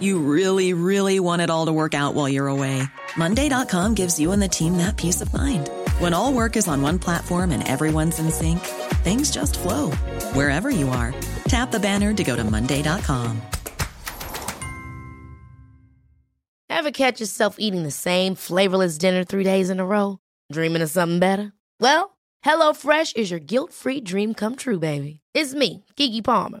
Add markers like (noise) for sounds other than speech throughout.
You really, really want it all to work out while you're away. Monday.com gives you and the team that peace of mind. When all work is on one platform and everyone's in sync, things just flow wherever you are. Tap the banner to go to Monday.com. Ever catch yourself eating the same flavorless dinner three days in a row? Dreaming of something better? Well, HelloFresh is your guilt free dream come true, baby. It's me, Kiki Palmer.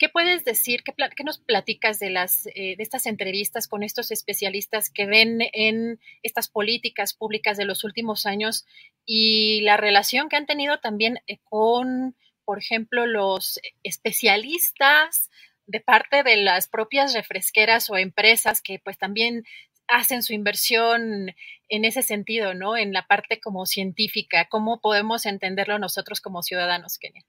¿Qué puedes decir? ¿Qué, nos platicas de, las, eh, de estas entrevistas con estos especialistas que ven en estas políticas públicas de los últimos años y la relación que han tenido también eh, con, por ejemplo, los especialistas de parte de las propias refresqueras o empresas que pues también hacen su inversión en ese sentido, ¿no? En la parte como científica. ¿Cómo podemos entenderlo nosotros como ciudadanos, Kenia?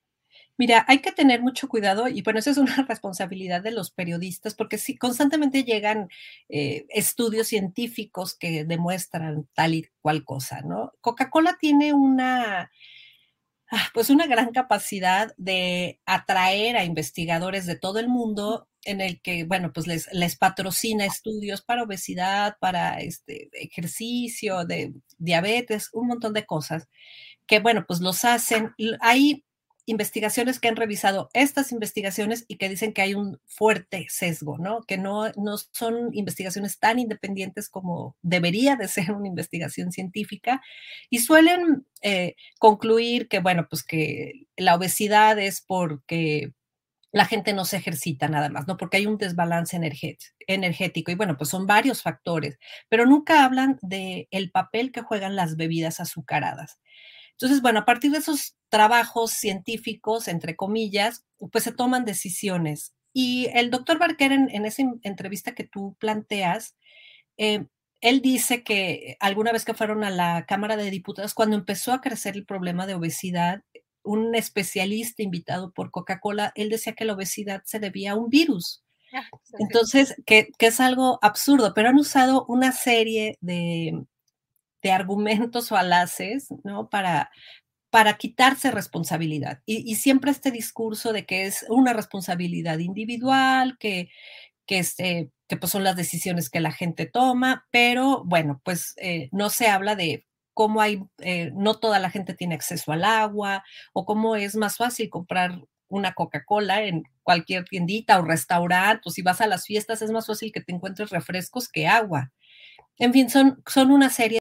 Mira, hay que tener mucho cuidado y bueno, esa es una (laughs) responsabilidad de los periodistas porque sí, constantemente llegan eh, estudios científicos que demuestran tal y cual cosa, ¿no? Coca-Cola tiene una, ah, pues una gran capacidad de atraer a investigadores de todo el mundo en el que, bueno, pues les, les patrocina estudios para obesidad, para este ejercicio, de diabetes, un montón de cosas que, bueno, pues los hacen. Hay investigaciones que han revisado estas investigaciones y que dicen que hay un fuerte sesgo, ¿no? Que no, no son investigaciones tan independientes como debería de ser una investigación científica y suelen eh, concluir que, bueno, pues que la obesidad es porque la gente no se ejercita nada más, ¿no? Porque hay un desbalance energético y bueno, pues son varios factores, pero nunca hablan del el papel que juegan las bebidas azucaradas. Entonces, bueno, a partir de esos trabajos científicos, entre comillas, pues se toman decisiones. Y el doctor Barker, en, esa entrevista que tú planteas, eh, él dice que alguna vez que fueron a la Cámara de Diputados, cuando empezó a crecer el problema de obesidad, un especialista invitado por Coca-Cola, él decía que la obesidad se debía a un virus. Ah, Entonces, que, que, es algo absurdo, pero han usado una serie de, de argumentos falaces, ¿no? Para, para quitarse responsabilidad. Y, siempre este discurso de que es una responsabilidad individual, que, que, este, que pues son las decisiones que la gente toma, pero bueno, pues eh, no se habla de cómo hay, eh, no toda la gente tiene acceso al agua o cómo es más fácil comprar una Coca-Cola en cualquier tiendita o restaurante, o si vas a las fiestas es más fácil que te encuentres refrescos que agua. En fin, son, son una serie